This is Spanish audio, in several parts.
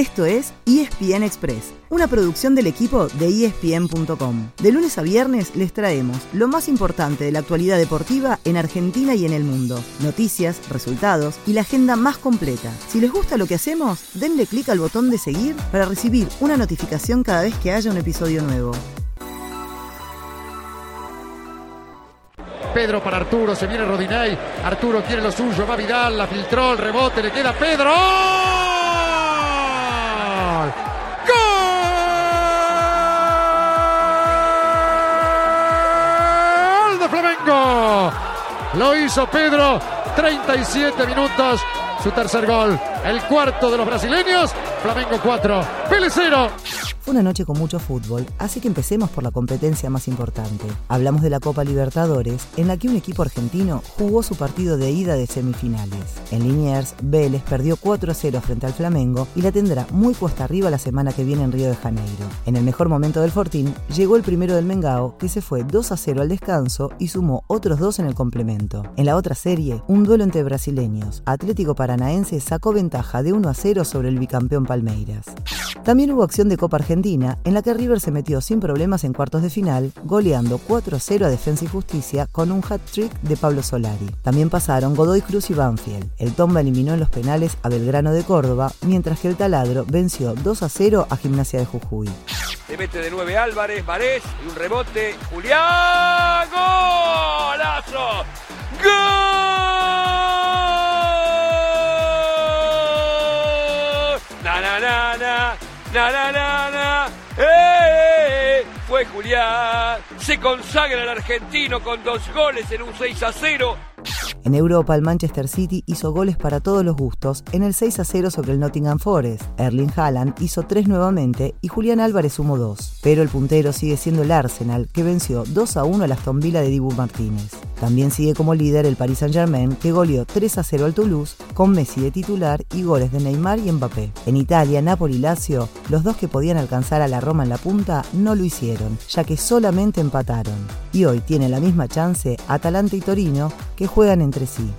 Esto es ESPN Express, una producción del equipo de ESPN.com. De lunes a viernes les traemos lo más importante de la actualidad deportiva en Argentina y en el mundo. Noticias, resultados y la agenda más completa. Si les gusta lo que hacemos, denle clic al botón de seguir para recibir una notificación cada vez que haya un episodio nuevo. Pedro para Arturo, se viene Rodinei, Arturo quiere lo suyo, va Vidal, la filtró, el rebote, le queda Pedro. Lo hizo Pedro, 37 minutos, su tercer gol, el cuarto de los brasileños, Flamengo 4, Pele 0 una noche con mucho fútbol, así que empecemos por la competencia más importante. Hablamos de la Copa Libertadores, en la que un equipo argentino jugó su partido de ida de semifinales. En Liniers, Vélez perdió 4 a 0 frente al Flamengo y la tendrá muy cuesta arriba la semana que viene en Río de Janeiro. En el mejor momento del Fortín, llegó el primero del Mengao, que se fue 2 a 0 al descanso y sumó otros dos en el complemento. En la otra serie, un duelo entre brasileños. Atlético Paranaense sacó ventaja de 1 a 0 sobre el bicampeón Palmeiras. También hubo acción de Copa Argentina, en la que River se metió sin problemas en cuartos de final, goleando 4-0 a Defensa y Justicia con un hat-trick de Pablo Solari. También pasaron Godoy Cruz y Banfield. El Tomba eliminó en los penales a Belgrano de Córdoba, mientras que el Taladro venció 2-0 a Gimnasia de Jujuy. Se mete de 9 Álvarez, Varés, y un rebote, Julián, golazo, gol. Na, na, na, na. Na, na, na, na. ¡Eh! Fue Julián. Se consagra el argentino con dos goles en un 6 a 0. En Europa, el Manchester City hizo goles para todos los gustos en el 6 a 0 sobre el Nottingham Forest. Erling Haaland hizo tres nuevamente y Julián Álvarez sumó dos. Pero el puntero sigue siendo el Arsenal, que venció 2 a 1 a la Aston Villa de Dibu Martínez. También sigue como líder el Paris Saint-Germain, que goleó 3 a 0 al Toulouse, con Messi de titular y goles de Neymar y Mbappé. En Italia, Napoli y Lazio, los dos que podían alcanzar a la Roma en la punta, no lo hicieron, ya que solamente empataron. Y hoy tienen la misma chance Atalanta y Torino, que juegan entre sí.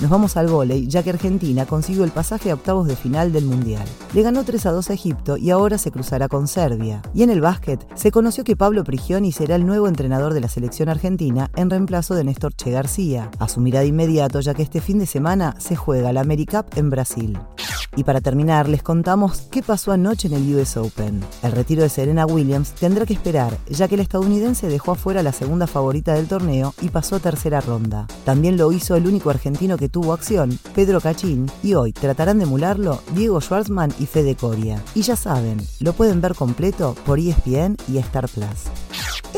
Nos vamos al volei, ya que Argentina consiguió el pasaje a octavos de final del Mundial. Le ganó 3 a 2 a Egipto y ahora se cruzará con Serbia. Y en el básquet, se conoció que Pablo Prigioni será el nuevo entrenador de la selección argentina en reemplazo de Néstor Che García. Asumirá de inmediato, ya que este fin de semana se juega la AmeriCup en Brasil. Y para terminar, les contamos qué pasó anoche en el US Open. El retiro de Serena Williams tendrá que esperar, ya que el estadounidense dejó afuera la segunda favorita del torneo y pasó a tercera ronda. También lo hizo el único argentino que tuvo acción, Pedro Cachín, y hoy tratarán de emularlo Diego Schwartzman y Fede Coria. Y ya saben, lo pueden ver completo por ESPN y Star Plus.